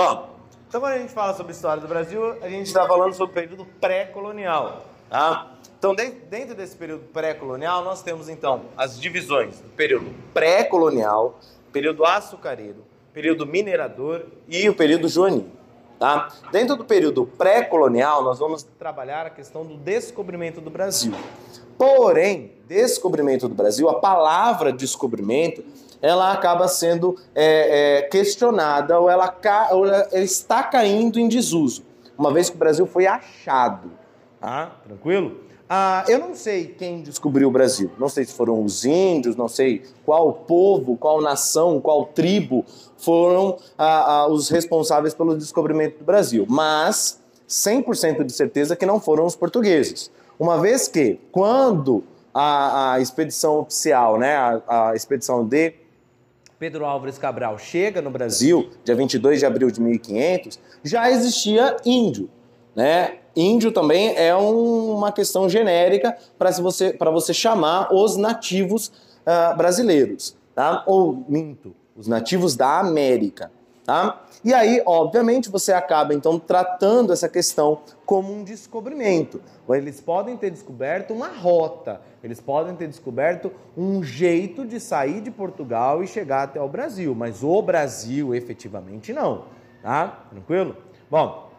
Bom, então quando a gente fala sobre a história do Brasil, a gente está falando sobre o período pré-colonial. Tá? Então, dentro desse período pré-colonial, nós temos então as divisões do período pré-colonial, período açucareiro, período minerador e o período joanil. Tá? Dentro do período pré-colonial, nós vamos trabalhar a questão do descobrimento do Brasil. Porém, descobrimento do Brasil, a palavra descobrimento, ela acaba sendo é, é, questionada ou ela, ou ela está caindo em desuso, uma vez que o Brasil foi achado. Tá? Tranquilo? Ah, eu não sei quem descobriu o Brasil. Não sei se foram os índios, não sei qual povo, qual nação, qual tribo foram ah, ah, os responsáveis pelo descobrimento do Brasil. Mas 100% de certeza que não foram os portugueses. Uma vez que, quando a, a expedição oficial, né, a, a expedição de Pedro Álvares Cabral chega no Brasil, dia 22 de abril de 1500, já existia índio. Né? Índio também é um, uma questão genérica para você, você chamar os nativos uh, brasileiros. Tá? Ou, minto, os nativos da América. Tá? E aí, obviamente, você acaba então tratando essa questão como um descobrimento. Eles podem ter descoberto uma rota, eles podem ter descoberto um jeito de sair de Portugal e chegar até o Brasil, mas o Brasil efetivamente não. Tá? Tranquilo? Bom,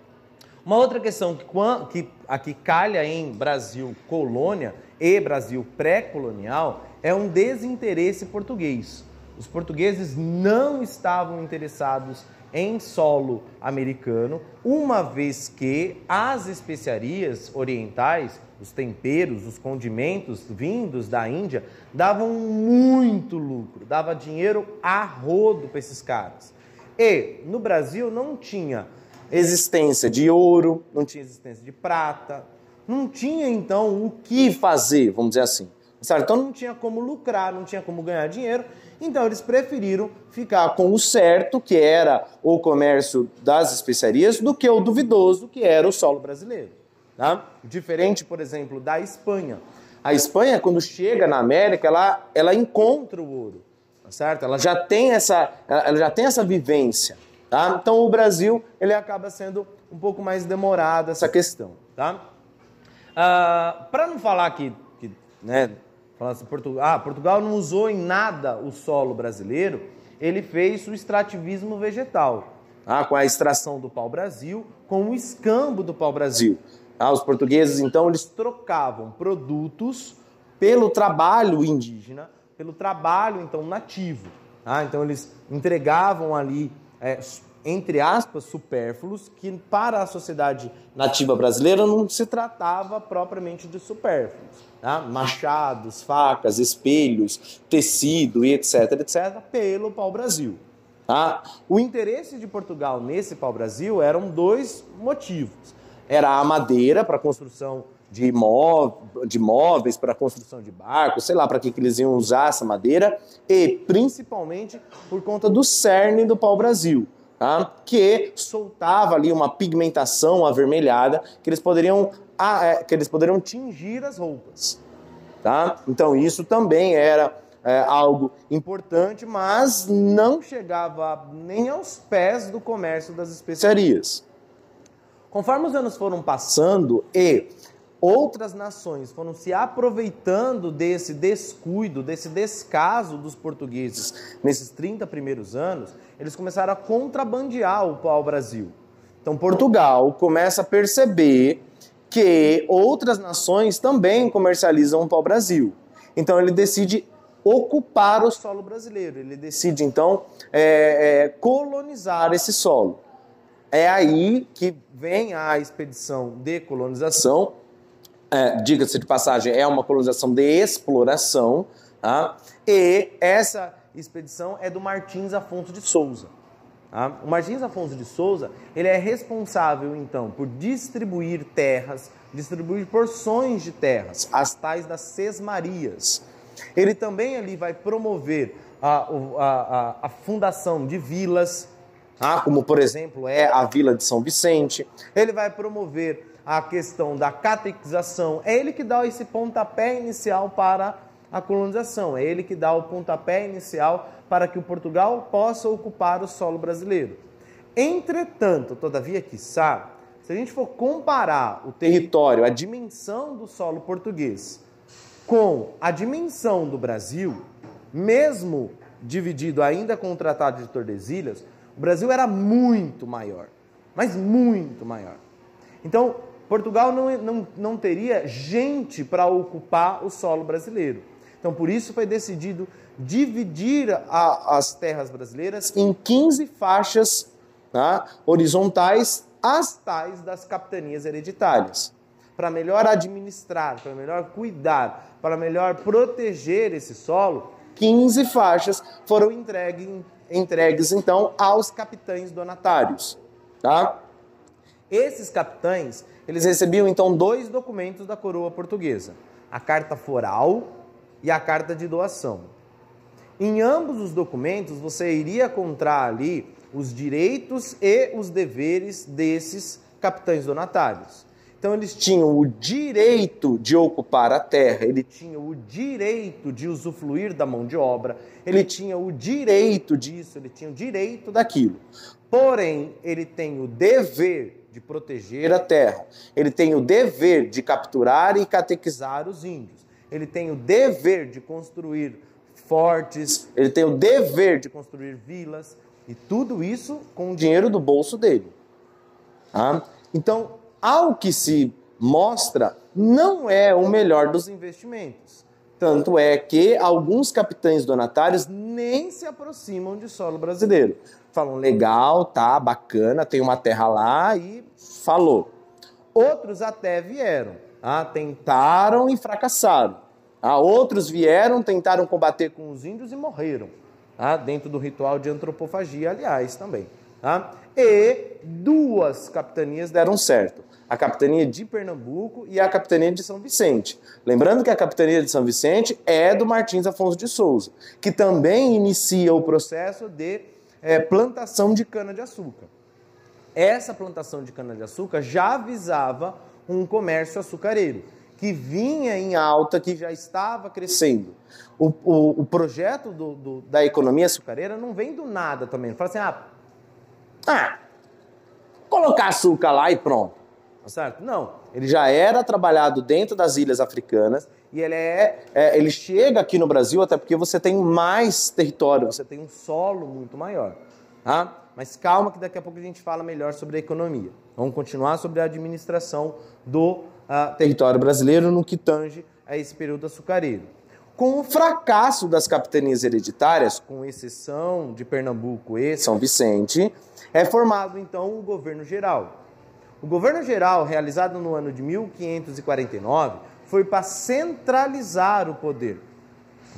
uma outra questão que, que aqui calha em Brasil colônia e Brasil pré-colonial é um desinteresse português. Os portugueses não estavam interessados em solo americano, uma vez que as especiarias orientais, os temperos, os condimentos vindos da Índia, davam muito lucro, dava dinheiro a rodo para esses caras. E no Brasil não tinha existência de ouro, não tinha existência de prata, não tinha então o que fazer, vamos dizer assim. Certo? Então não tinha como lucrar, não tinha como ganhar dinheiro, então eles preferiram ficar com o certo, que era o comércio das especiarias, do que o duvidoso, que era o solo brasileiro. Tá? Diferente, por exemplo, da Espanha. A Espanha, quando chega na América, ela, ela encontra o ouro, tá certo? Ela já tem essa, ela já tem essa vivência. Tá? Então o Brasil ele acaba sendo um pouco mais demorado essa questão. Tá? Ah, Para não falar que, que né, falar assim, Portugal, ah, Portugal não usou em nada o solo brasileiro, ele fez o extrativismo vegetal, tá? com a extração do pau-brasil, com o escambo do pau-brasil. Tá? Os portugueses, então, eles trocavam produtos pelo trabalho indígena, pelo trabalho, então, nativo. Tá? Então, eles entregavam ali é, entre aspas, supérfluos, que para a sociedade nativa brasileira não se tratava propriamente de supérfluos. Tá? Machados, facas, espelhos, tecido e etc, etc, pelo pau-brasil. Tá? O interesse de Portugal nesse pau-brasil eram dois motivos. Era a madeira para construção de, de móveis, para construção de barcos, sei lá para que, que eles iam usar essa madeira, e principalmente por conta do cerne do pau-brasil. Tá? que soltava ali uma pigmentação avermelhada que eles poderiam, é, que eles poderiam tingir as roupas. Tá? Então isso também era é, algo importante, mas não chegava nem aos pés do comércio das especiarias. Conforme os anos foram passando e outras nações foram se aproveitando desse descuido, desse descaso dos portugueses nesses 30 primeiros anos, eles começaram a contrabandear o pau-brasil. Então Portugal começa a perceber que outras nações também comercializam o pau-brasil. Então ele decide ocupar o solo brasileiro, ele decide então é, é, colonizar esse solo. É aí que vem a expedição de colonização, é, diga-se de passagem, é uma colonização de exploração, tá? e essa expedição é do Martins Afonso de Souza. Tá? O Martins Afonso de Souza ele é responsável, então, por distribuir terras, distribuir porções de terras, as tais das sesmarias. Ele também ali vai promover a, a, a, a fundação de vilas, tá? como, por exemplo, é a Vila de São Vicente. Ele vai promover a questão da catequização, é ele que dá esse pontapé inicial para a colonização, é ele que dá o pontapé inicial para que o Portugal possa ocupar o solo brasileiro. Entretanto, todavia, quiçá, se a gente for comparar o território, a dimensão do solo português com a dimensão do Brasil, mesmo dividido ainda com o Tratado de Tordesilhas, o Brasil era muito maior, mas muito maior. Então, Portugal não, não, não teria gente para ocupar o solo brasileiro. Então, por isso foi decidido dividir a, as terras brasileiras em 15 faixas tá, horizontais, as tais das capitanias hereditárias. Para melhor administrar, para melhor cuidar, para melhor proteger esse solo, 15 faixas foram entregue, entregues então aos capitães donatários. Tá? Esses capitães, eles recebiam então dois documentos da coroa portuguesa: a carta foral e a carta de doação. Em ambos os documentos você iria encontrar ali os direitos e os deveres desses capitães donatários. Então eles tinham o direito de ocupar a terra, ele tinha o direito de usufruir da mão de obra, ele tinha o direito disso, ele tinha o direito daquilo. Porém, ele tem o dever de proteger a terra, ele tem o dever de capturar e catequizar os índios, ele tem o dever de construir fortes, ele tem o dever de construir vilas, e tudo isso com o dinheiro do bolso dele. Ah? Então, ao que se mostra, não é o melhor dos investimentos. Tanto é que alguns capitães donatários nem se aproximam de solo brasileiro. Falam, legal, tá, bacana, tem uma terra lá e falou. Outros até vieram, ah, tentaram e fracassaram. Ah, outros vieram, tentaram combater com os índios e morreram. Ah, dentro do ritual de antropofagia, aliás, também. E duas capitanias deram certo a capitania de Pernambuco e a capitania de São Vicente. Lembrando que a capitania de São Vicente é do Martins Afonso de Souza, que também inicia o processo de é, plantação de cana-de-açúcar. Essa plantação de cana-de-açúcar já visava um comércio açucareiro, que vinha em alta, que já estava crescendo. O, o, o projeto do, do, da economia açucareira não vem do nada também. Não fala assim, ah, ah, colocar açúcar lá e pronto. Certo? Não, ele já era trabalhado dentro das ilhas africanas e ele, é, é, ele chega aqui no Brasil até porque você tem mais território, você tem um solo muito maior. Tá? Mas calma que daqui a pouco a gente fala melhor sobre a economia. Vamos continuar sobre a administração do uh, território brasileiro no que tange a esse período açucareiro. Com o fracasso das capitanias hereditárias, com exceção de Pernambuco e São Vicente, é formado então o governo geral. O governo geral, realizado no ano de 1549, foi para centralizar o poder.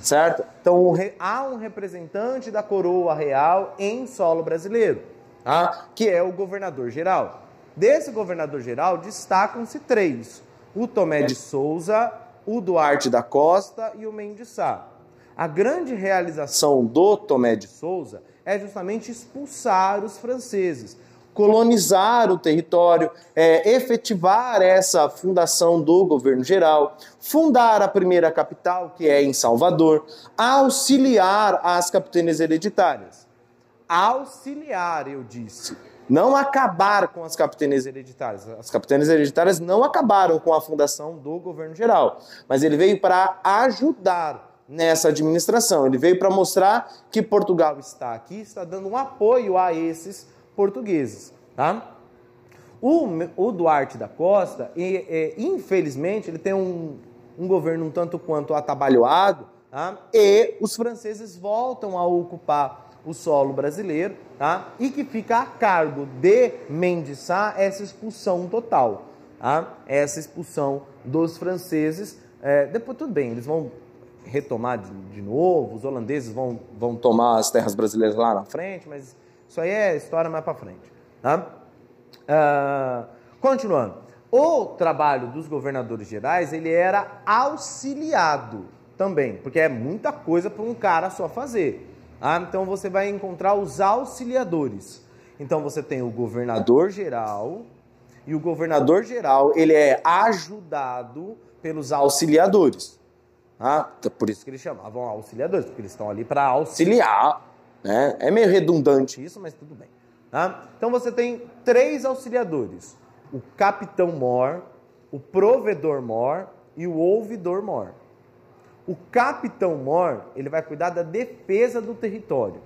Certo? Então há um representante da coroa real em solo brasileiro, tá? que é o governador geral. Desse governador geral destacam-se três: o Tomé de Souza, o Duarte da Costa e o Mendes Sá. A grande realização do Tomé de Souza é justamente expulsar os franceses, colonizar o território, é, efetivar essa fundação do governo geral, fundar a primeira capital, que é em Salvador, auxiliar as capitanias hereditárias. Auxiliar, eu disse. Não acabar com as capitanias hereditárias. As capitanias hereditárias não acabaram com a fundação do governo geral, mas ele veio para ajudar nessa administração. Ele veio para mostrar que Portugal está aqui, está dando um apoio a esses portugueses. Tá? O, o Duarte da Costa, e, e, infelizmente, ele tem um, um governo um tanto quanto atabalhoado, tá? e os franceses voltam a ocupar o solo brasileiro, tá? e que fica a cargo de Mendes Sá essa expulsão total, tá? essa expulsão dos franceses. É, depois, tudo bem, eles vão retomar de, de, novo, os holandeses vão, vão tomar as terras brasileiras lá na frente, mas isso aí é história mais para frente. Tá? Uh, continuando. O trabalho dos governadores gerais ele era auxiliado também, porque é muita coisa para um cara só fazer. Tá? Então você vai encontrar os auxiliadores. Então você tem o governador geral e o governador geral ele é ajudado pelos auxiliadores. Tá? Por isso que eles chamavam auxiliadores, porque eles estão ali para auxiliar né? É meio redundante isso, mas tudo bem. Tá? Então você tem três auxiliadores: o capitão-mor, o provedor-mor e o ouvidor-mor. O capitão-mor ele vai cuidar da defesa do território.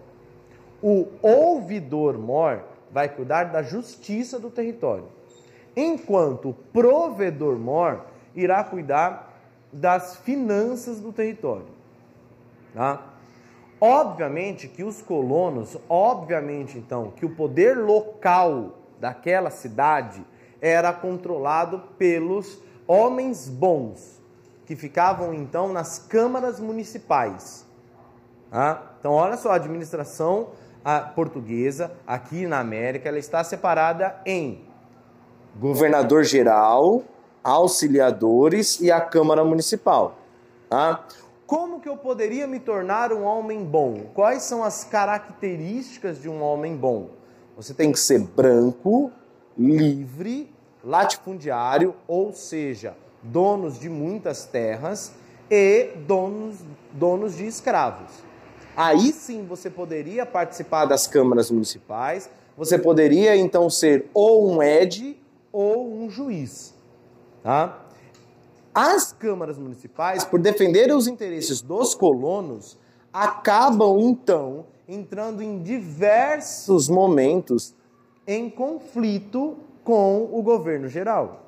O ouvidor-mor vai cuidar da justiça do território. Enquanto o provedor-mor irá cuidar das finanças do território. Tá? Obviamente que os colonos, obviamente então, que o poder local daquela cidade era controlado pelos homens bons, que ficavam então nas câmaras municipais. Tá? Então, olha só, a administração portuguesa aqui na América ela está separada em governador geral, auxiliadores e a Câmara Municipal. Tá? Como que eu poderia me tornar um homem bom? Quais são as características de um homem bom? Você tem que ser branco, livre, latifundiário, ou seja, donos de muitas terras e donos, donos de escravos. Aí sim você poderia participar das câmaras municipais, você poderia então ser ou um ed ou um juiz. Tá? As câmaras municipais, por defender os interesses dos colonos, acabam então entrando em diversos momentos em conflito com o governo geral.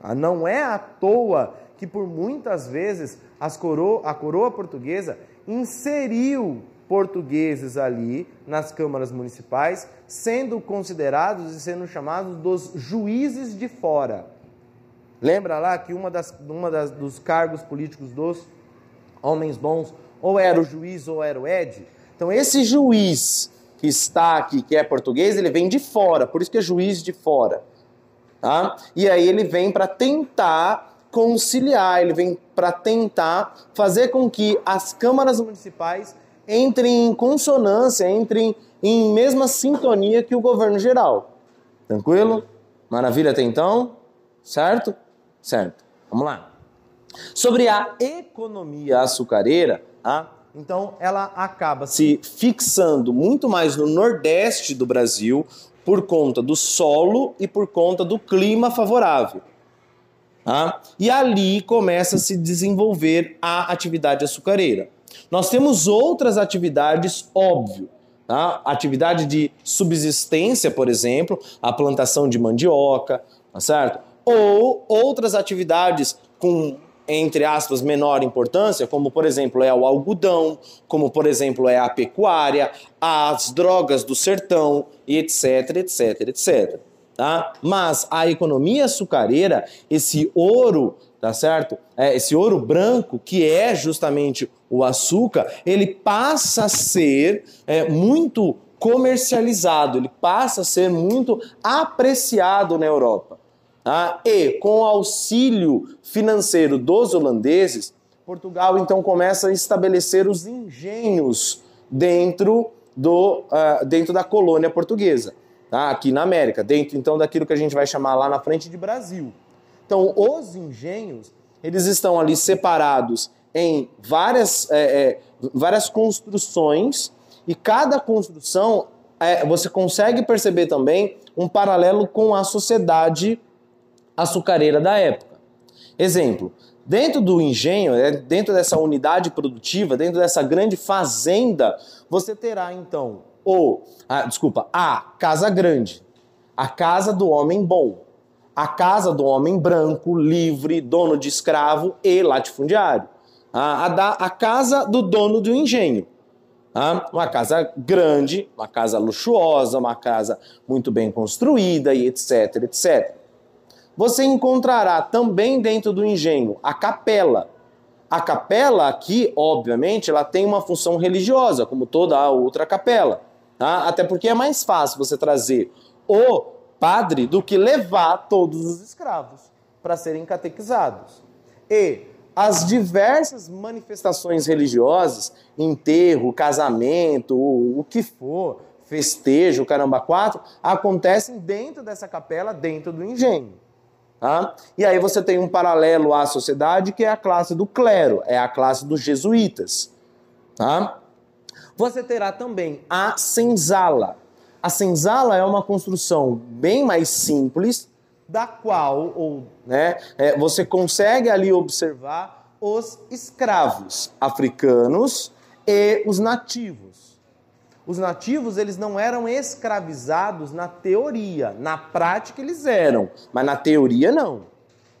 Ah, não é à toa que por muitas vezes coro a coroa portuguesa inseriu portugueses ali nas câmaras municipais, sendo considerados e sendo chamados dos juízes de fora. Lembra lá que uma, das, uma das, dos cargos políticos dos homens bons ou era o juiz ou era o Ed? Então, esse juiz que está aqui, que é português, ele vem de fora, por isso que é juiz de fora. Tá? E aí ele vem para tentar conciliar, ele vem para tentar fazer com que as câmaras municipais entrem em consonância, entrem em mesma sintonia que o governo geral. Tranquilo? Maravilha até então? Certo? Certo. Vamos lá. Sobre a economia açucareira, tá? então ela acaba se fixando muito mais no nordeste do Brasil por conta do solo e por conta do clima favorável. Tá? E ali começa a se desenvolver a atividade açucareira. Nós temos outras atividades, óbvio. Tá? Atividade de subsistência, por exemplo, a plantação de mandioca, tá certo? Ou outras atividades com entre aspas, menor importância, como por exemplo é o algodão, como por exemplo é a pecuária, as drogas do sertão etc, etc, etc. Tá? Mas a economia açucareira, esse ouro, tá certo? É, esse ouro branco, que é justamente o açúcar, ele passa a ser é, muito comercializado, ele passa a ser muito apreciado na Europa. Tá? E com o auxílio financeiro dos holandeses, Portugal então começa a estabelecer os engenhos dentro, do, uh, dentro da colônia portuguesa, tá? aqui na América, dentro então daquilo que a gente vai chamar lá na frente de Brasil. Então, os engenhos, eles estão ali separados em várias, é, é, várias construções, e cada construção é, você consegue perceber também um paralelo com a sociedade açucareira da época. Exemplo, dentro do engenho, né, dentro dessa unidade produtiva, dentro dessa grande fazenda, você terá então o, ah, desculpa, a casa grande, a casa do homem bom, a casa do homem branco, livre, dono de escravo e latifundiário. A, a, a casa do dono do engenho. Ah, uma casa grande, uma casa luxuosa, uma casa muito bem construída e etc, etc. Você encontrará também dentro do engenho a capela. A capela aqui, obviamente, ela tem uma função religiosa, como toda a outra capela. Tá? Até porque é mais fácil você trazer o padre do que levar todos os escravos para serem catequizados. E as diversas manifestações religiosas, enterro, casamento, o que for, festejo, caramba, quatro, acontecem dentro dessa capela, dentro do engenho. Tá? E aí você tem um paralelo à sociedade que é a classe do clero, é a classe dos jesuítas. Tá? Você terá também a senzala. A senzala é uma construção bem mais simples, da qual ou, né, é, você consegue ali observar os escravos africanos e os nativos. Os nativos eles não eram escravizados na teoria, na prática eles eram, mas na teoria não.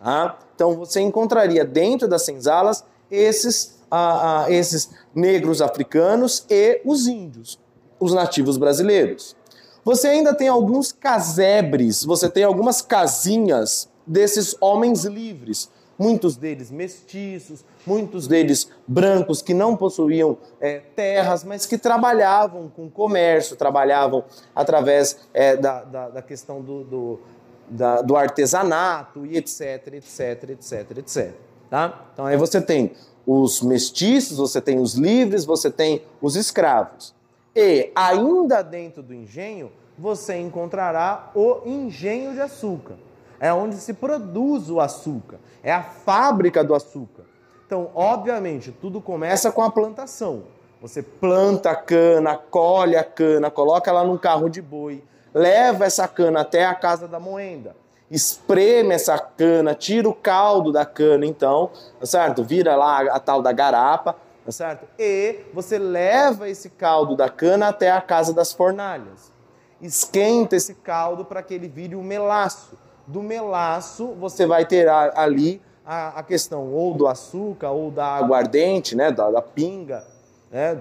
Tá? Então você encontraria dentro das senzalas esses, ah, ah, esses negros africanos e os índios, os nativos brasileiros. Você ainda tem alguns casebres, você tem algumas casinhas desses homens livres, muitos deles mestiços, muitos deles brancos que não possuíam é, terras, mas que trabalhavam com comércio, trabalhavam através é, da, da, da, questão do, do, da, do artesanato e etc, etc, etc, etc. Tá? Então aí você tem os mestiços, você tem os livres, você tem os escravos. E ainda dentro do engenho, você encontrará o engenho de açúcar. É onde se produz o açúcar. É a fábrica do açúcar. Então, obviamente, tudo começa com a plantação. Você planta a cana, colhe a cana, coloca ela num carro de boi, leva essa cana até a casa da moenda, espreme essa cana, tira o caldo da cana, então, tá certo? Vira lá a tal da garapa, tá certo? E você leva esse caldo da cana até a casa das fornalhas. Esquenta esse caldo para que ele vire um melaço. Do melaço você vai ter ali a, a questão ou do açúcar ou da aguardente, né, da, da pinga, né,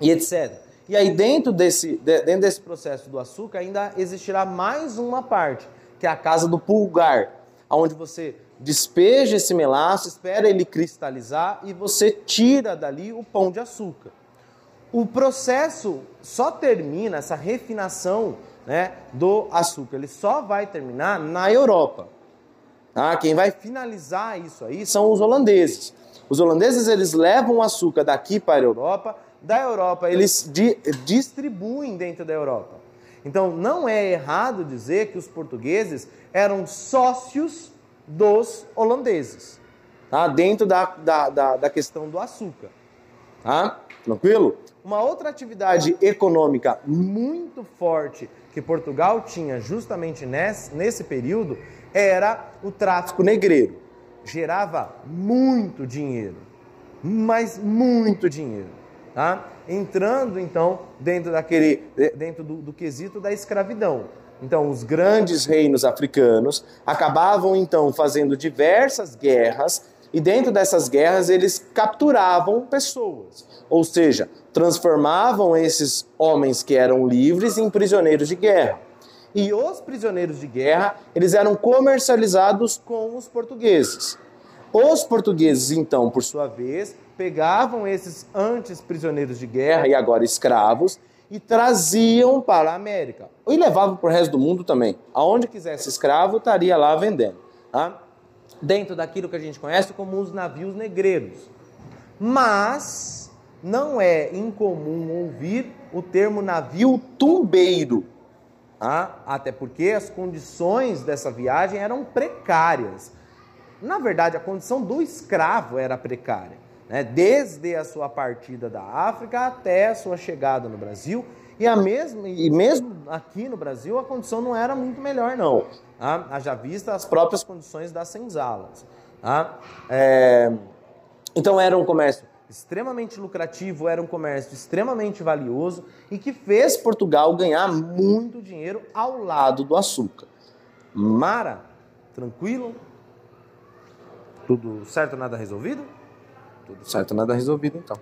e etc. E aí dentro desse, dentro desse processo do açúcar ainda existirá mais uma parte, que é a casa do pulgar, onde você despeja esse melaço, espera ele cristalizar e você tira dali o pão de açúcar. O processo só termina, essa refinação né, do açúcar, ele só vai terminar na Europa. Tá? Quem vai finalizar isso aí são os holandeses. Os holandeses eles levam o açúcar daqui para a Europa, da Europa eles di distribuem dentro da Europa. Então não é errado dizer que os portugueses eram sócios dos holandeses, tá? dentro da, da, da, da questão do açúcar. Tá? Tranquilo? Uma outra atividade econômica muito forte que Portugal tinha justamente nesse, nesse período era o tráfico negreiro. Gerava muito dinheiro, mas muito dinheiro. Tá? Entrando então dentro daquele dentro do, do quesito da escravidão. Então, os grandes reinos africanos acabavam então fazendo diversas guerras e dentro dessas guerras eles capturavam pessoas, ou seja, transformavam esses homens que eram livres em prisioneiros de guerra. E os prisioneiros de guerra, eles eram comercializados com os portugueses. Os portugueses, então, por sua vez, pegavam esses antes prisioneiros de guerra e agora escravos e traziam para a América. E levavam para o resto do mundo também. Aonde quisesse escravo, estaria lá vendendo. Tá? Dentro daquilo que a gente conhece como os navios negreiros. Mas não é incomum ouvir o termo navio tumbeiro. Tá? Até porque as condições dessa viagem eram precárias. Na verdade, a condição do escravo era precária né? desde a sua partida da África até a sua chegada no Brasil. E, a mesma, e mesmo aqui no Brasil, a condição não era muito melhor, não. Tá? Haja vista as próprias condições das senzalas. Tá? É... Então, era um comércio extremamente lucrativo, era um comércio extremamente valioso e que fez Portugal ganhar muito dinheiro ao lado do açúcar. Mara, tranquilo? Tudo certo, nada resolvido? Tudo certo, nada resolvido então.